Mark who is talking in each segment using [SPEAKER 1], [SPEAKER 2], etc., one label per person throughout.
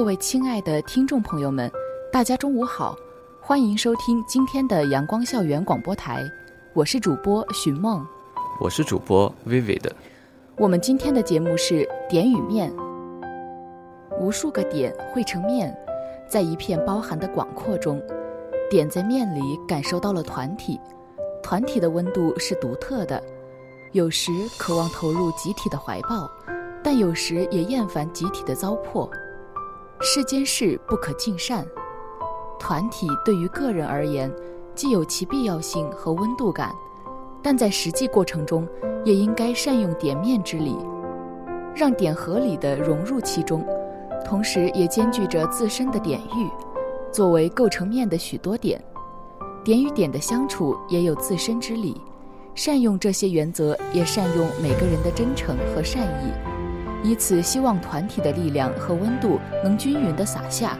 [SPEAKER 1] 各位亲爱的听众朋友们，大家中午好，欢迎收听今天的阳光校园广播台，我是主播寻梦，
[SPEAKER 2] 我是主播 Vivid。
[SPEAKER 1] 我们今天的节目是点与面，无数个点汇成面，在一片包含的广阔中，点在面里感受到了团体，团体的温度是独特的，有时渴望投入集体的怀抱，但有时也厌烦集体的糟粕。世间事不可尽善，团体对于个人而言，既有其必要性和温度感，但在实际过程中，也应该善用点面之理，让点合理的融入其中，同时也兼具着自身的点域，作为构成面的许多点，点与点的相处也有自身之理，善用这些原则，也善用每个人的真诚和善意。以此希望团体的力量和温度能均匀地洒下，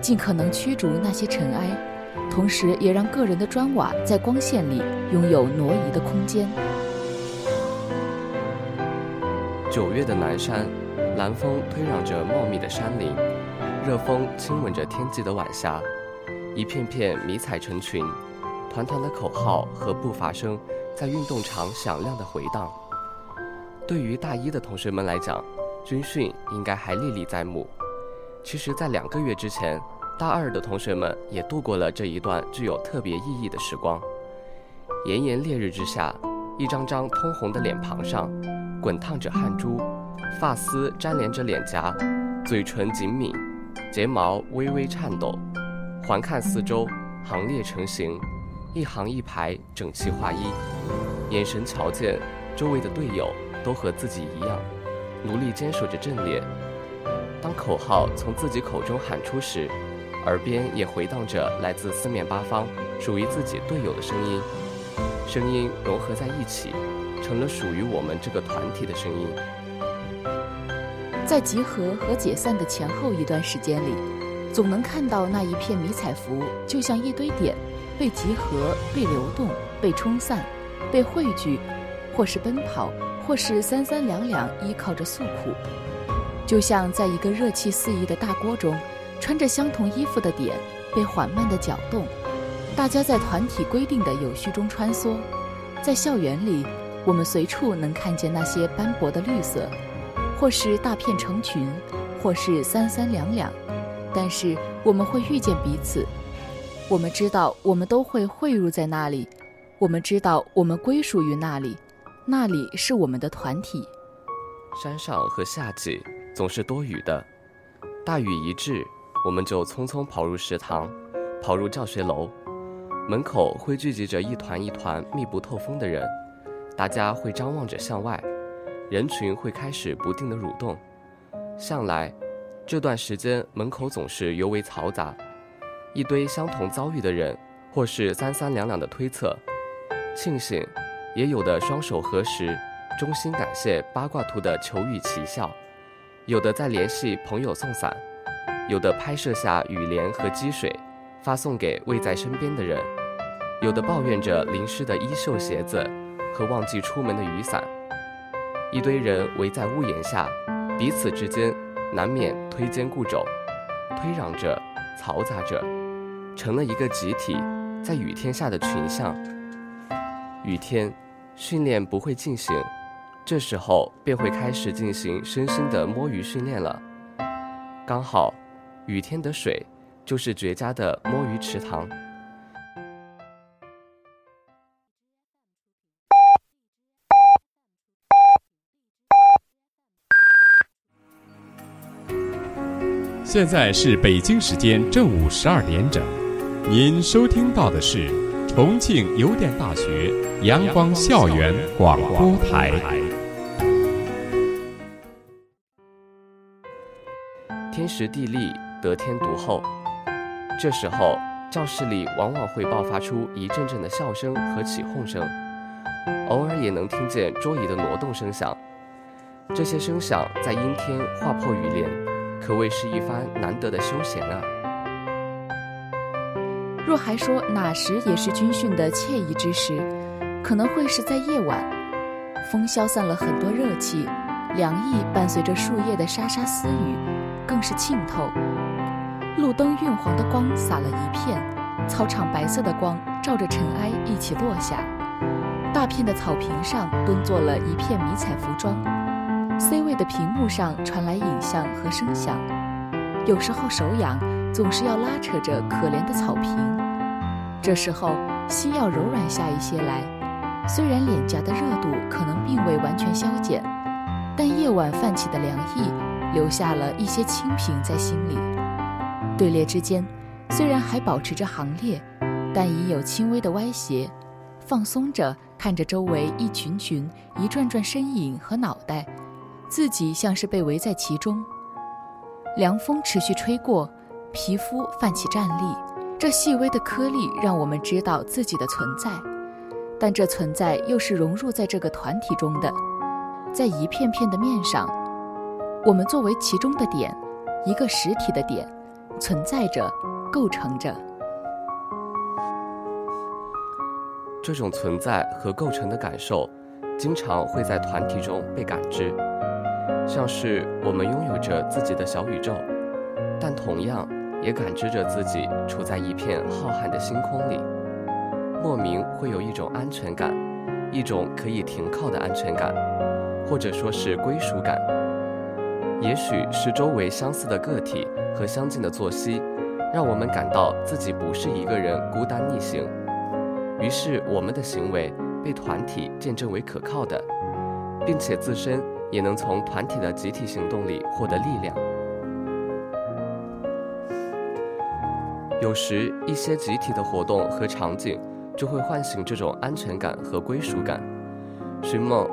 [SPEAKER 1] 尽可能驱逐那些尘埃，同时也让个人的砖瓦在光线里拥有挪移的空间。
[SPEAKER 2] 九月的南山，蓝风推攘着茂密的山林，热风亲吻着天际的晚霞，一片片迷彩成群，团团的口号和步伐声在运动场响亮的回荡。对于大一的同学们来讲，军训应该还历历在目。其实，在两个月之前，大二的同学们也度过了这一段具有特别意义的时光。炎炎烈日之下，一张张通红的脸庞上，滚烫着汗珠，发丝粘连着脸颊，嘴唇紧抿，睫毛微微颤抖。环看四周，行列成行，一行一排，整齐划一。眼神瞧见周围的队友。都和自己一样，努力坚守着阵列。当口号从自己口中喊出时，耳边也回荡着来自四面八方属于自己队友的声音。声音融合在一起，成了属于我们这个团体的声音。
[SPEAKER 1] 在集合和解散的前后一段时间里，总能看到那一片迷彩服，就像一堆点，被集合、被流动、被冲散、被汇聚，或是奔跑。或是三三两两依靠着诉苦，就像在一个热气四溢的大锅中，穿着相同衣服的点被缓慢地搅动，大家在团体规定的有序中穿梭。在校园里，我们随处能看见那些斑驳的绿色，或是大片成群，或是三三两两，但是我们会遇见彼此。我们知道，我们都会汇入在那里，我们知道，我们归属于那里。那里是我们的团体。
[SPEAKER 2] 山上和夏季总是多雨的，大雨一至，我们就匆匆跑入食堂，跑入教学楼，门口会聚集着一团一团密不透风的人，大家会张望着向外，人群会开始不定的蠕动。向来，这段时间门口总是尤为嘈杂，一堆相同遭遇的人，或是三三两两的推测，庆幸。也有的双手合十，衷心感谢八卦图的求雨奇效；有的在联系朋友送伞；有的拍摄下雨帘和积水，发送给未在身边的人；有的抱怨着淋湿的衣袖、鞋子和忘记出门的雨伞。一堆人围在屋檐下，彼此之间难免推肩固肘，推攘着，嘈杂着，成了一个集体，在雨天下的群像。雨天。训练不会进行，这时候便会开始进行身心的摸鱼训练了。刚好，雨天的水就是绝佳的摸鱼池塘。
[SPEAKER 3] 现在是北京时间正午十二点整，您收听到的是重庆邮电大学。阳光校园广播台。
[SPEAKER 2] 天时地利得天独厚。这时候，教室里往往会爆发出一阵阵的笑声和起哄声，偶尔也能听见桌椅的挪动声响。这些声响在阴天划破雨帘，可谓是一番难得的休闲啊。
[SPEAKER 1] 若还说哪时也是军训的惬意之时，可能会是在夜晚，风消散了很多热气，凉意伴随着树叶的沙沙私语，更是沁透。路灯晕黄的光洒了一片，操场白色的光照着尘埃一起落下，大片的草坪上蹲坐了一片迷彩服装。C 位的屏幕上传来影像和声响，有时候手痒，总是要拉扯着可怜的草坪。这时候心要柔软下一些来，虽然脸颊的热度可能并未完全消减，但夜晚泛起的凉意留下了一些清平在心里。队列之间虽然还保持着行列，但已有轻微的歪斜，放松着看着周围一群群、一转转身影和脑袋。自己像是被围在其中，凉风持续吹过，皮肤泛起战栗。这细微的颗粒让我们知道自己的存在，但这存在又是融入在这个团体中的，在一片片的面上，我们作为其中的点，一个实体的点，存在着，构成着。
[SPEAKER 2] 这种存在和构成的感受，经常会在团体中被感知。像是我们拥有着自己的小宇宙，但同样也感知着自己处在一片浩瀚的星空里，莫名会有一种安全感，一种可以停靠的安全感，或者说是归属感。也许是周围相似的个体和相近的作息，让我们感到自己不是一个人孤单逆行，于是我们的行为被团体见证为可靠的，并且自身。也能从团体的集体行动里获得力量。有时，一些集体的活动和场景就会唤醒这种安全感和归属感。寻梦，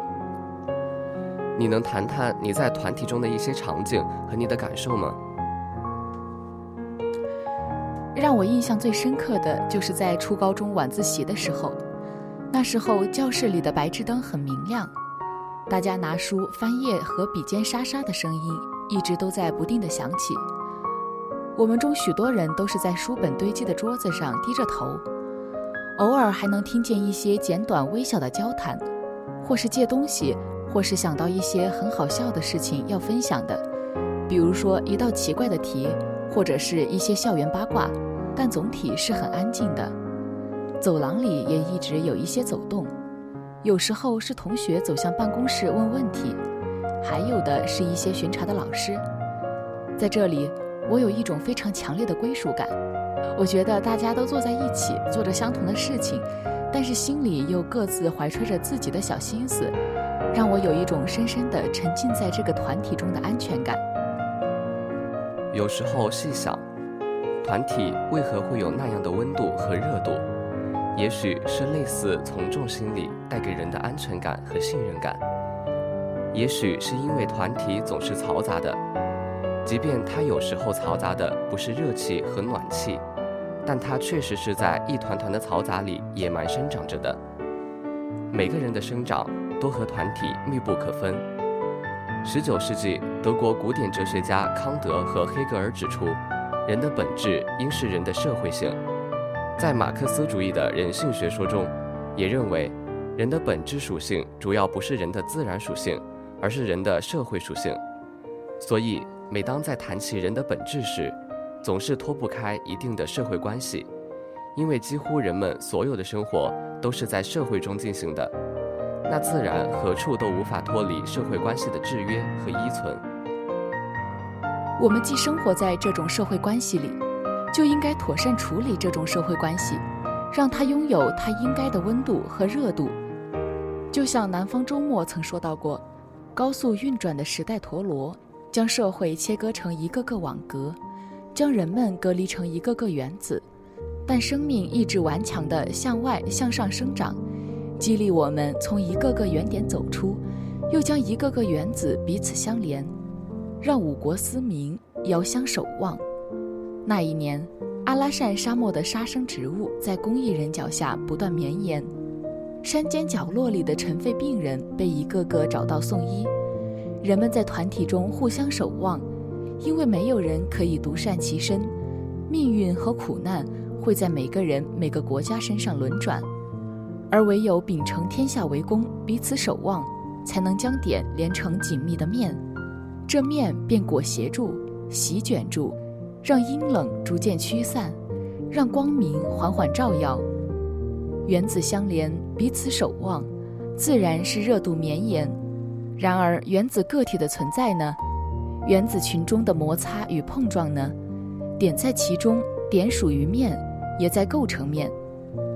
[SPEAKER 2] 你能谈谈你在团体中的一些场景和你的感受吗？
[SPEAKER 1] 让我印象最深刻的就是在初高中晚自习的时候，那时候教室里的白炽灯很明亮。大家拿书翻页和笔尖沙沙的声音一直都在不定的响起。我们中许多人都是在书本堆积的桌子上低着头，偶尔还能听见一些简短微小的交谈，或是借东西，或是想到一些很好笑的事情要分享的，比如说一道奇怪的题，或者是一些校园八卦。但总体是很安静的。走廊里也一直有一些走动。有时候是同学走向办公室问问题，还有的是一些巡查的老师。在这里，我有一种非常强烈的归属感。我觉得大家都坐在一起，做着相同的事情，但是心里又各自怀揣着自己的小心思，让我有一种深深的沉浸在这个团体中的安全感。
[SPEAKER 2] 有时候细想，团体为何会有那样的温度和热度？也许是类似从众心理带给人的安全感和信任感，也许是因为团体总是嘈杂的，即便它有时候嘈杂的不是热气和暖气，但它确实是在一团团的嘈杂里野蛮生长着的。每个人的生长都和团体密不可分。十九世纪德国古典哲学家康德和黑格尔指出，人的本质应是人的社会性。在马克思主义的人性学说中，也认为，人的本质属性主要不是人的自然属性，而是人的社会属性。所以，每当在谈起人的本质时，总是脱不开一定的社会关系，因为几乎人们所有的生活都是在社会中进行的，那自然何处都无法脱离社会关系的制约和依存。
[SPEAKER 1] 我们既生活在这种社会关系里。就应该妥善处理这种社会关系，让它拥有它应该的温度和热度。就像南方周末曾说到过，高速运转的时代陀螺将社会切割成一个个网格，将人们隔离成一个个原子，但生命意志顽强地向外向上生长，激励我们从一个个原点走出，又将一个个原子彼此相连，让五国思明。遥相守望。那一年，阿拉善沙漠的杀生植物在公益人脚下不断绵延，山间角落里的尘肺病人被一个个找到送医。人们在团体中互相守望，因为没有人可以独善其身，命运和苦难会在每个人、每个国家身上轮转，而唯有秉承天下为公，彼此守望，才能将点连成紧密的面，这面便裹挟住、席卷住，让阴冷逐渐驱散，让光明缓缓照耀。原子相连，彼此守望，自然是热度绵延。然而，原子个体的存在呢？原子群中的摩擦与碰撞呢？点在其中，点属于面，也在构成面；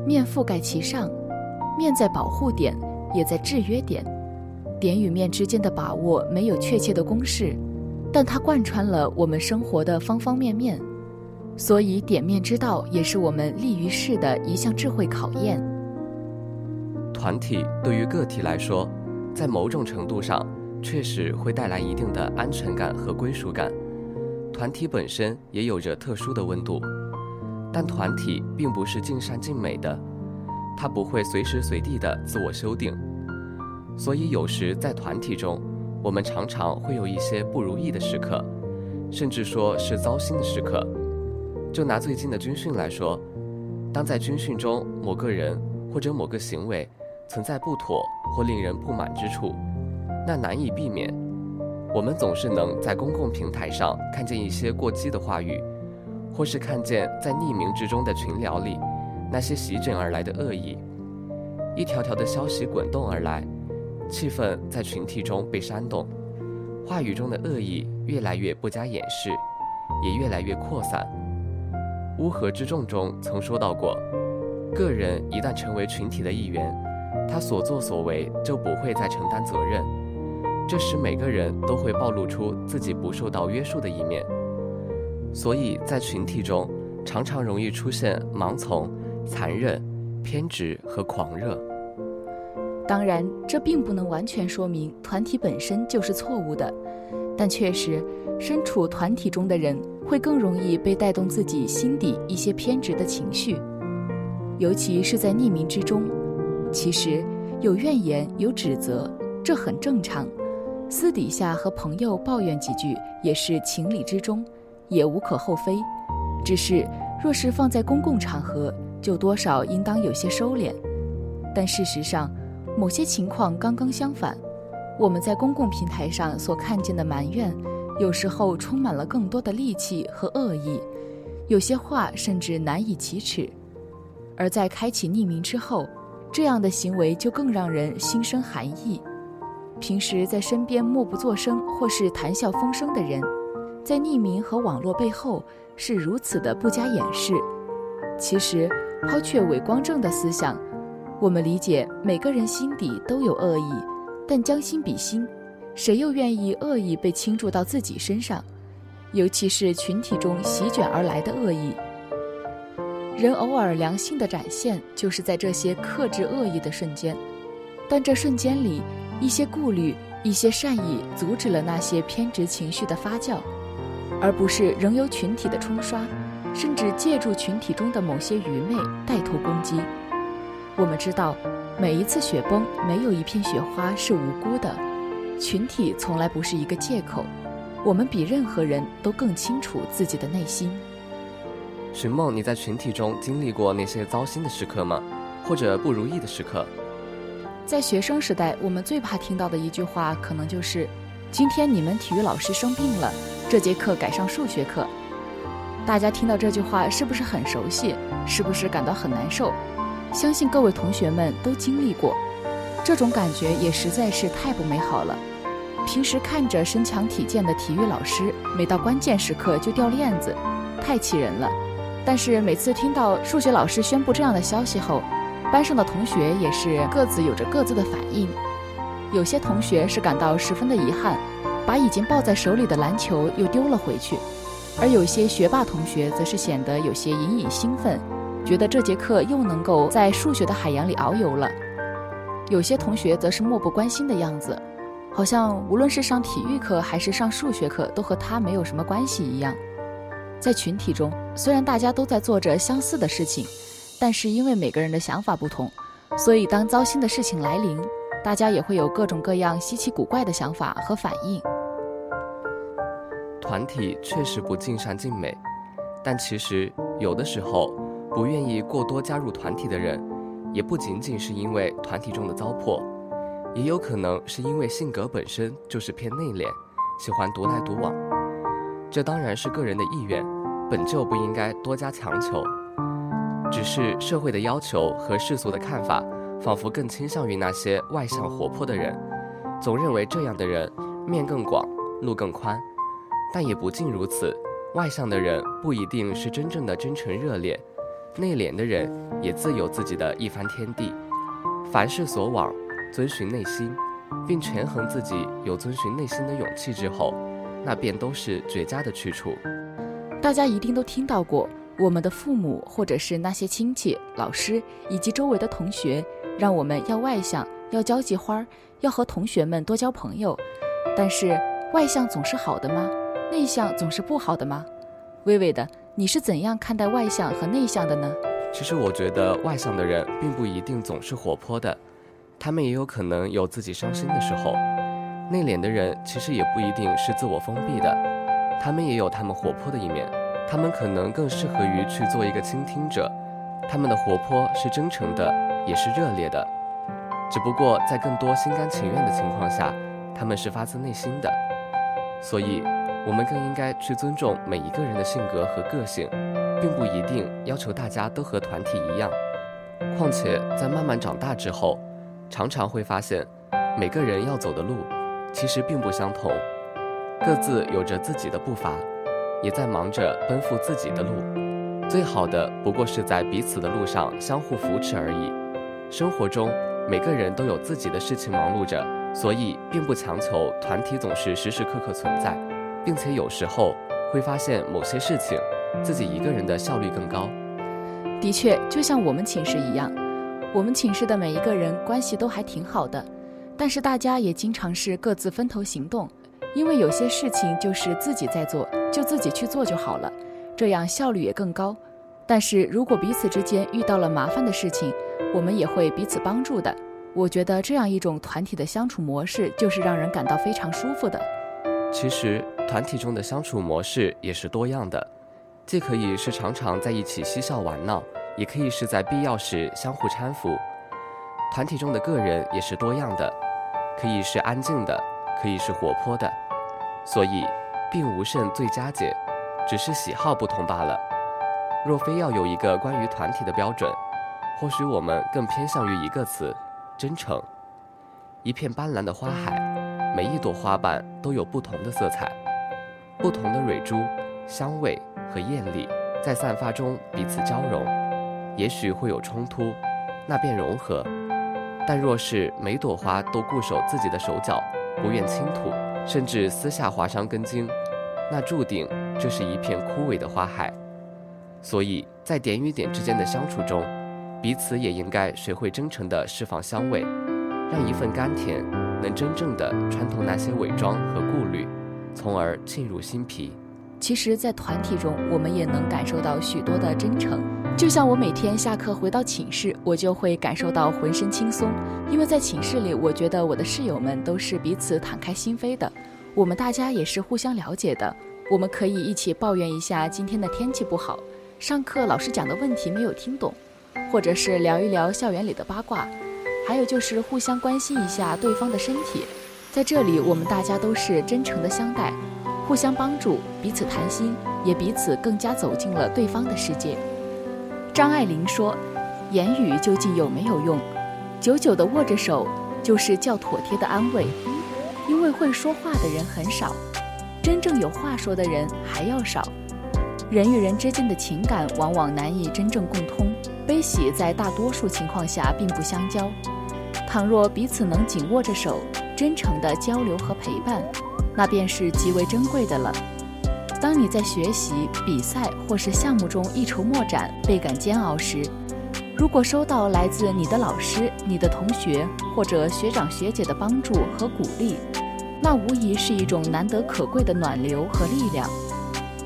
[SPEAKER 1] 面覆盖其上，面在保护点，也在制约点。点与面之间的把握没有确切的公式，但它贯穿了我们生活的方方面面。所以，点面之道也是我们立于世的一项智慧考验。
[SPEAKER 2] 团体对于个体来说。在某种程度上，确实会带来一定的安全感和归属感。团体本身也有着特殊的温度，但团体并不是尽善尽美的，它不会随时随地的自我修订。所以有时在团体中，我们常常会有一些不如意的时刻，甚至说是糟心的时刻。就拿最近的军训来说，当在军训中某个人或者某个行为，存在不妥或令人不满之处，那难以避免。我们总是能在公共平台上看见一些过激的话语，或是看见在匿名之中的群聊里那些席卷而来的恶意。一条条的消息滚动而来，气氛在群体中被煽动，话语中的恶意越来越不加掩饰，也越来越扩散。乌合之众中曾说到过，个人一旦成为群体的一员。他所作所为就不会再承担责任，这时每个人都会暴露出自己不受到约束的一面，所以在群体中常常容易出现盲从、残忍、偏执和狂热。
[SPEAKER 1] 当然，这并不能完全说明团体本身就是错误的，但确实，身处团体中的人会更容易被带动自己心底一些偏执的情绪，尤其是在匿名之中。其实有怨言有指责，这很正常。私底下和朋友抱怨几句也是情理之中，也无可厚非。只是若是放在公共场合，就多少应当有些收敛。但事实上，某些情况刚刚相反。我们在公共平台上所看见的埋怨，有时候充满了更多的戾气和恶意，有些话甚至难以启齿。而在开启匿名之后，这样的行为就更让人心生寒意。平时在身边默不作声或是谈笑风生的人，在匿名和网络背后是如此的不加掩饰。其实，抛却伪光正的思想，我们理解每个人心底都有恶意，但将心比心，谁又愿意恶意被倾注到自己身上？尤其是群体中席卷而来的恶意。人偶尔良性的展现，就是在这些克制恶意的瞬间，但这瞬间里，一些顾虑、一些善意，阻止了那些偏执情绪的发酵，而不是仍由群体的冲刷，甚至借助群体中的某些愚昧带头攻击。我们知道，每一次雪崩，没有一片雪花是无辜的，群体从来不是一个借口。我们比任何人都更清楚自己的内心。
[SPEAKER 2] 寻梦，你在群体中经历过那些糟心的时刻吗？或者不如意的时刻？
[SPEAKER 1] 在学生时代，我们最怕听到的一句话，可能就是：“今天你们体育老师生病了，这节课改上数学课。”大家听到这句话是不是很熟悉？是不是感到很难受？相信各位同学们都经历过，这种感觉也实在是太不美好了。平时看着身强体健的体育老师，每到关键时刻就掉链子，太气人了。但是每次听到数学老师宣布这样的消息后，班上的同学也是各自有着各自的反应。有些同学是感到十分的遗憾，把已经抱在手里的篮球又丢了回去；而有些学霸同学则是显得有些隐隐兴奋，觉得这节课又能够在数学的海洋里遨游了。有些同学则是漠不关心的样子，好像无论是上体育课还是上数学课，都和他没有什么关系一样。在群体中，虽然大家都在做着相似的事情，但是因为每个人的想法不同，所以当糟心的事情来临，大家也会有各种各样稀奇古怪的想法和反应。
[SPEAKER 2] 团体确实不尽善尽美，但其实有的时候，不愿意过多加入团体的人，也不仅仅是因为团体中的糟粕，也有可能是因为性格本身就是偏内敛，喜欢独来独往。这当然是个人的意愿，本就不应该多加强求。只是社会的要求和世俗的看法，仿佛更倾向于那些外向活泼的人，总认为这样的人面更广，路更宽。但也不尽如此，外向的人不一定是真正的真诚热烈，内敛的人也自有自己的一番天地。凡事所往，遵循内心，并权衡自己有遵循内心的勇气之后，那便都是绝佳的去处。
[SPEAKER 1] 大家一定都听到过，我们的父母或者是那些亲戚、老师以及周围的同学，让我们要外向，要交际花儿，要和同学们多交朋友。但是，外向总是好的吗？内向总是不好的吗？微微的，你是怎样看待外向和内向的呢？
[SPEAKER 2] 其实我觉得外向的人并不一定总是活泼的，他们也有可能有自己伤心的时候。内敛的人其实也不一定是自我封闭的，他们也有他们活泼的一面。他们可能更适合于去做一个倾听者，他们的活泼是真诚的，也是热烈的。只不过在更多心甘情愿的情况下，他们是发自内心的。所以。我们更应该去尊重每一个人的性格和个性，并不一定要求大家都和团体一样。况且在慢慢长大之后，常常会发现，每个人要走的路其实并不相同，各自有着自己的步伐，也在忙着奔赴自己的路。最好的不过是在彼此的路上相互扶持而已。生活中每个人都有自己的事情忙碌着，所以并不强求团体总是时时刻刻存在。并且有时候会发现某些事情，自己一个人的效率更高。
[SPEAKER 1] 的确，就像我们寝室一样，我们寝室的每一个人关系都还挺好的，但是大家也经常是各自分头行动，因为有些事情就是自己在做，就自己去做就好了，这样效率也更高。但是如果彼此之间遇到了麻烦的事情，我们也会彼此帮助的。我觉得这样一种团体的相处模式，就是让人感到非常舒服的。
[SPEAKER 2] 其实。团体中的相处模式也是多样的，既可以是常常在一起嬉笑玩闹，也可以是在必要时相互搀扶。团体中的个人也是多样的，可以是安静的，可以是活泼的，所以并无甚最佳解，只是喜好不同罢了。若非要有一个关于团体的标准，或许我们更偏向于一个词：真诚。一片斑斓的花海，每一朵花瓣都有不同的色彩。不同的蕊珠、香味和艳丽，在散发中彼此交融，也许会有冲突，那便融合。但若是每朵花都固守自己的手脚，不愿倾吐，甚至私下划伤根茎，那注定这是一片枯萎的花海。所以在点与点之间的相处中，彼此也应该学会真诚地释放香味，让一份甘甜能真正地穿透那些伪装和顾虑。从而沁入心脾。
[SPEAKER 1] 其实，在团体中，我们也能感受到许多的真诚。就像我每天下课回到寝室，我就会感受到浑身轻松，因为在寝室里，我觉得我的室友们都是彼此敞开心扉的。我们大家也是互相了解的，我们可以一起抱怨一下今天的天气不好，上课老师讲的问题没有听懂，或者是聊一聊校园里的八卦，还有就是互相关心一下对方的身体。在这里，我们大家都是真诚的相待，互相帮助，彼此谈心，也彼此更加走进了对方的世界。张爱玲说：“言语究竟有没有用？久久的握着手，就是较妥帖的安慰。因为会说话的人很少，真正有话说的人还要少。人与人之间的情感往往难以真正共通，悲喜在大多数情况下并不相交。倘若彼此能紧握着手。”真诚的交流和陪伴，那便是极为珍贵的了。当你在学习、比赛或是项目中一筹莫展、倍感煎熬时，如果收到来自你的老师、你的同学或者学长学姐的帮助和鼓励，那无疑是一种难得可贵的暖流和力量。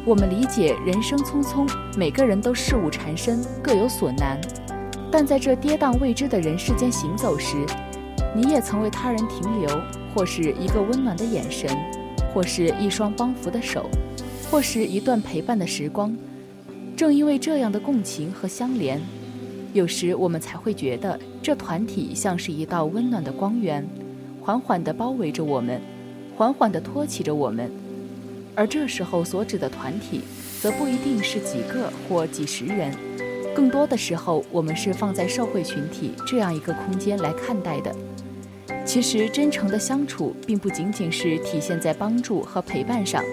[SPEAKER 1] 我们理解人生匆匆，每个人都事务缠身，各有所难。但在这跌宕未知的人世间行走时，你也曾为他人停留，或是一个温暖的眼神，或是一双帮扶的手，或是一段陪伴的时光。正因为这样的共情和相连，有时我们才会觉得这团体像是一道温暖的光源，缓缓地包围着我们，缓缓地托起着我们。而这时候所指的团体，则不一定是几个或几十人，更多的时候，我们是放在社会群体这样一个空间来看待的。其实，真诚的相处，并不仅仅是体现在帮助和陪伴上，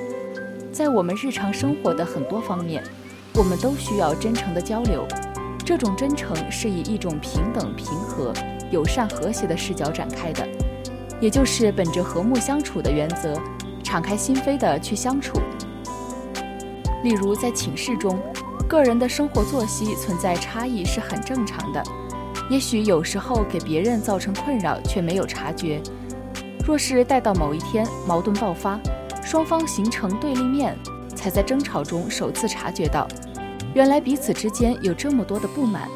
[SPEAKER 1] 在我们日常生活的很多方面。我们都需要真诚的交流，这种真诚是以一种平等、平和、友善、和谐的视角展开的，也就是本着和睦相处的原则，敞开心扉的去相处。例如在寝室中，个人的生活作息存在差异是很正常的，也许有时候给别人造成困扰却没有察觉，若是待到某一天矛盾爆发，双方形成对立面，才在争吵中首次察觉到。原来彼此之间有这么多的不满，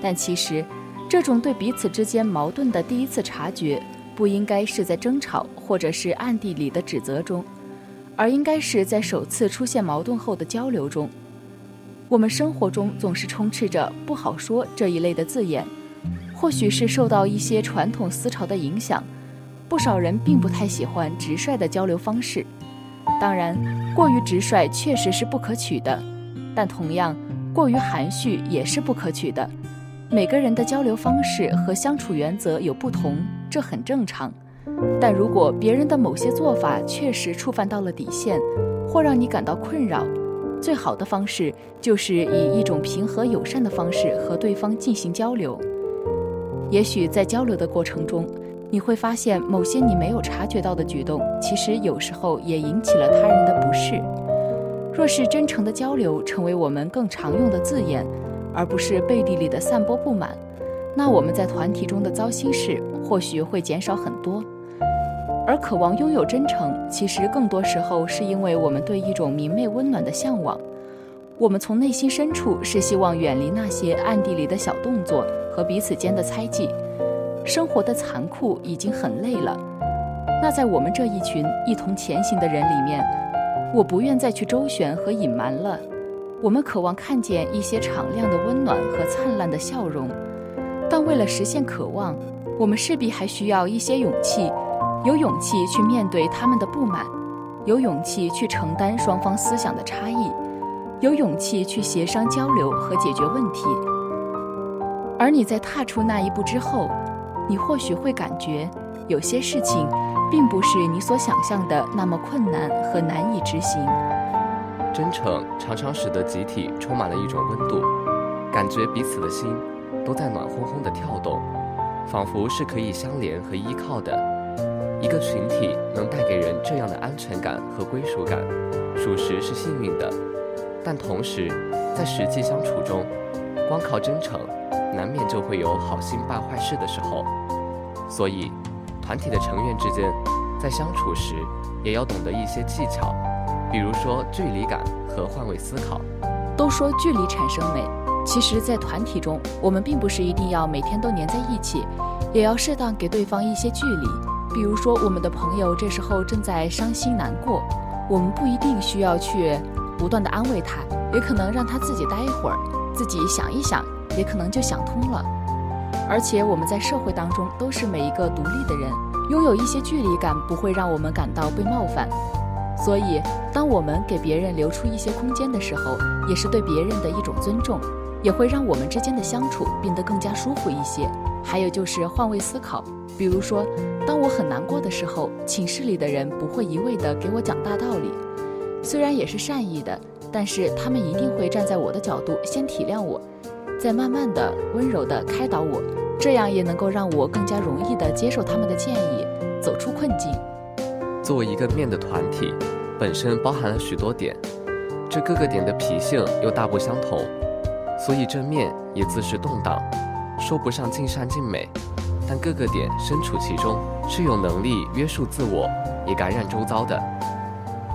[SPEAKER 1] 但其实，这种对彼此之间矛盾的第一次察觉，不应该是在争吵或者是暗地里的指责中，而应该是在首次出现矛盾后的交流中。我们生活中总是充斥着“不好说”这一类的字眼，或许是受到一些传统思潮的影响，不少人并不太喜欢直率的交流方式。当然，过于直率确实是不可取的。但同样，过于含蓄也是不可取的。每个人的交流方式和相处原则有不同，这很正常。但如果别人的某些做法确实触犯到了底线，或让你感到困扰，最好的方式就是以一种平和友善的方式和对方进行交流。也许在交流的过程中，你会发现某些你没有察觉到的举动，其实有时候也引起了他人的不适。若是真诚的交流成为我们更常用的字眼，而不是背地里的散播不满，那我们在团体中的糟心事或许会减少很多。而渴望拥有真诚，其实更多时候是因为我们对一种明媚温暖的向往。我们从内心深处是希望远离那些暗地里的小动作和彼此间的猜忌。生活的残酷已经很累了，那在我们这一群一同前行的人里面。我不愿再去周旋和隐瞒了。我们渴望看见一些敞亮的温暖和灿烂的笑容，但为了实现渴望，我们势必还需要一些勇气，有勇气去面对他们的不满，有勇气去承担双方思想的差异，有勇气去协商交流和解决问题。而你在踏出那一步之后，你或许会感觉有些事情。并不是你所想象的那么困难和难以执行。
[SPEAKER 2] 真诚常常使得集体充满了一种温度，感觉彼此的心都在暖烘烘的跳动，仿佛是可以相连和依靠的。一个群体能带给人这样的安全感和归属感，属实是幸运的。但同时，在实际相处中，光靠真诚，难免就会有好心办坏事的时候。所以。团体的成员之间，在相处时也要懂得一些技巧，比如说距离感和换位思考。
[SPEAKER 1] 都说距离产生美，其实，在团体中，我们并不是一定要每天都黏在一起，也要适当给对方一些距离。比如说，我们的朋友这时候正在伤心难过，我们不一定需要去不断的安慰他，也可能让他自己待一会儿，自己想一想，也可能就想通了。而且我们在社会当中都是每一个独立的人，拥有一些距离感不会让我们感到被冒犯。所以，当我们给别人留出一些空间的时候，也是对别人的一种尊重，也会让我们之间的相处变得更加舒服一些。还有就是换位思考，比如说，当我很难过的时候，寝室里的人不会一味的给我讲大道理，虽然也是善意的，但是他们一定会站在我的角度先体谅我。在慢慢的、温柔的开导我，这样也能够让我更加容易的接受他们的建议，走出困境。
[SPEAKER 2] 作为一个面的团体，本身包含了许多点，这各个点的脾性又大不相同，所以这面也自是动荡，说不上尽善尽美，但各个点身处其中，是有能力约束自我，也感染周遭的。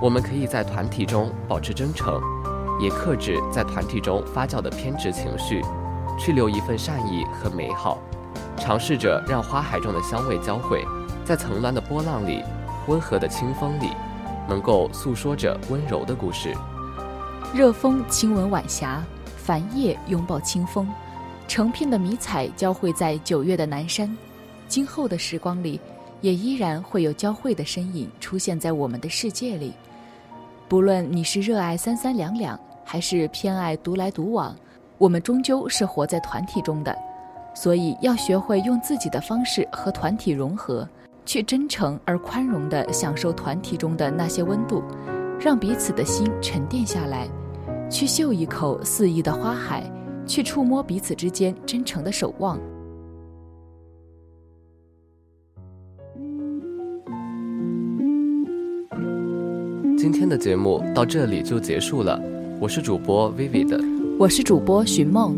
[SPEAKER 2] 我们可以在团体中保持真诚，也克制在团体中发酵的偏执情绪，去留一份善意和美好，尝试着让花海中的香味交汇，在层峦的波浪里，温和的清风里，能够诉说着温柔的故事。
[SPEAKER 1] 热风亲吻晚霞，繁叶拥抱清风，成片的迷彩交汇在九月的南山。今后的时光里，也依然会有交汇的身影出现在我们的世界里。不论你是热爱三三两两，还是偏爱独来独往，我们终究是活在团体中的，所以要学会用自己的方式和团体融合，去真诚而宽容地享受团体中的那些温度，让彼此的心沉淀下来，去嗅一口肆意的花海，去触摸彼此之间真诚的守望。
[SPEAKER 2] 今天的节目到这里就结束了，我是主播 Vivid，
[SPEAKER 1] 我是主播寻梦。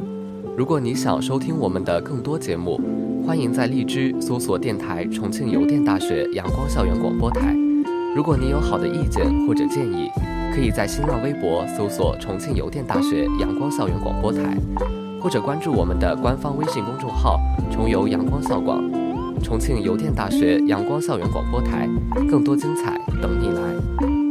[SPEAKER 2] 如果你想收听我们的更多节目，欢迎在荔枝搜索电台重庆邮电大学阳光校园广播台。如果你有好的意见或者建议，可以在新浪微博搜索重庆邮电大学阳光校园广播台，或者关注我们的官方微信公众号“重邮阳光校广”，重庆邮电大学阳光校园广播台，更多精彩等你来。